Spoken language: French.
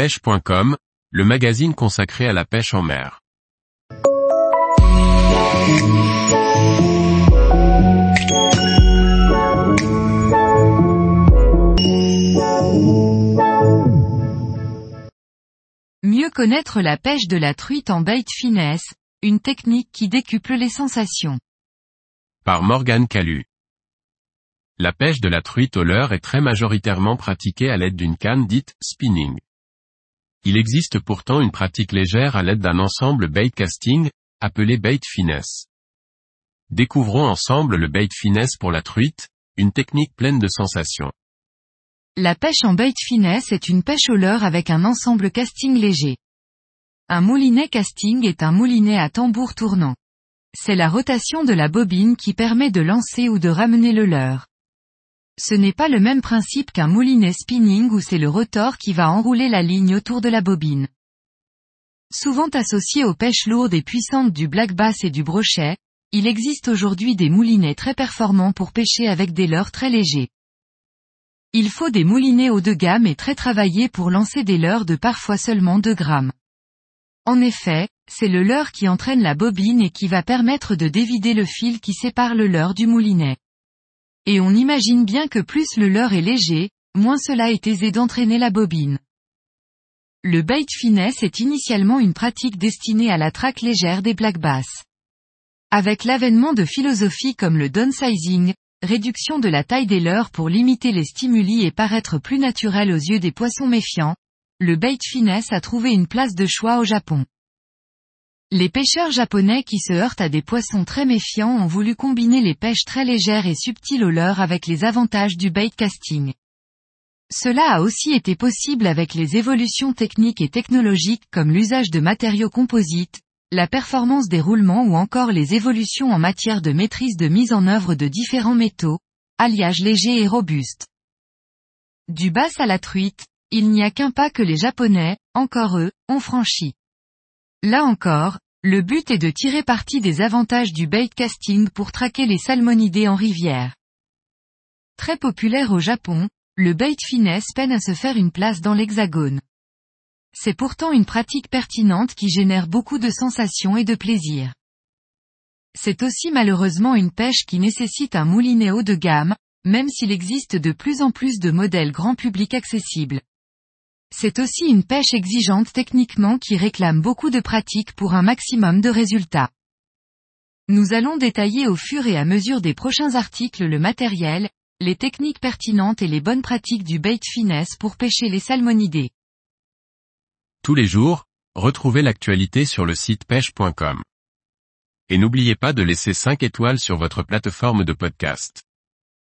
pêche.com, le magazine consacré à la pêche en mer. Mieux connaître la pêche de la truite en bait finesse, une technique qui décuple les sensations. Par Morgane Calu. La pêche de la truite au leurre est très majoritairement pratiquée à l'aide d'une canne dite spinning. Il existe pourtant une pratique légère à l'aide d'un ensemble bait casting, appelé bait finesse. Découvrons ensemble le bait finesse pour la truite, une technique pleine de sensations. La pêche en bait finesse est une pêche au leurre avec un ensemble casting léger. Un moulinet casting est un moulinet à tambour tournant. C'est la rotation de la bobine qui permet de lancer ou de ramener le leurre. Ce n'est pas le même principe qu'un moulinet spinning où c'est le rotor qui va enrouler la ligne autour de la bobine. Souvent associé aux pêches lourdes et puissantes du black bass et du brochet, il existe aujourd'hui des moulinets très performants pour pêcher avec des leurres très légers. Il faut des moulinets haut de gamme et très travaillés pour lancer des leurres de parfois seulement 2 grammes. En effet, c'est le leurre qui entraîne la bobine et qui va permettre de dévider le fil qui sépare le leurre du moulinet. Et on imagine bien que plus le leurre est léger, moins cela est aisé d'entraîner la bobine. Le bait finesse est initialement une pratique destinée à la traque légère des black bass. Avec l'avènement de philosophies comme le downsizing, réduction de la taille des leurres pour limiter les stimuli et paraître plus naturel aux yeux des poissons méfiants, le bait finesse a trouvé une place de choix au Japon. Les pêcheurs japonais qui se heurtent à des poissons très méfiants ont voulu combiner les pêches très légères et subtiles au leurre avec les avantages du bait casting. Cela a aussi été possible avec les évolutions techniques et technologiques comme l'usage de matériaux composites, la performance des roulements ou encore les évolutions en matière de maîtrise de mise en œuvre de différents métaux, alliage léger et robuste. Du bass à la truite, il n'y a qu'un pas que les Japonais, encore eux, ont franchi. Là encore, le but est de tirer parti des avantages du bait casting pour traquer les salmonidés en rivière. Très populaire au Japon, le bait finesse peine à se faire une place dans l'hexagone. C'est pourtant une pratique pertinente qui génère beaucoup de sensations et de plaisir. C'est aussi malheureusement une pêche qui nécessite un moulinet haut de gamme, même s'il existe de plus en plus de modèles grand public accessibles. C'est aussi une pêche exigeante techniquement qui réclame beaucoup de pratique pour un maximum de résultats. Nous allons détailler au fur et à mesure des prochains articles le matériel, les techniques pertinentes et les bonnes pratiques du bait finesse pour pêcher les salmonidés. Tous les jours, retrouvez l'actualité sur le site pêche.com. Et n'oubliez pas de laisser 5 étoiles sur votre plateforme de podcast.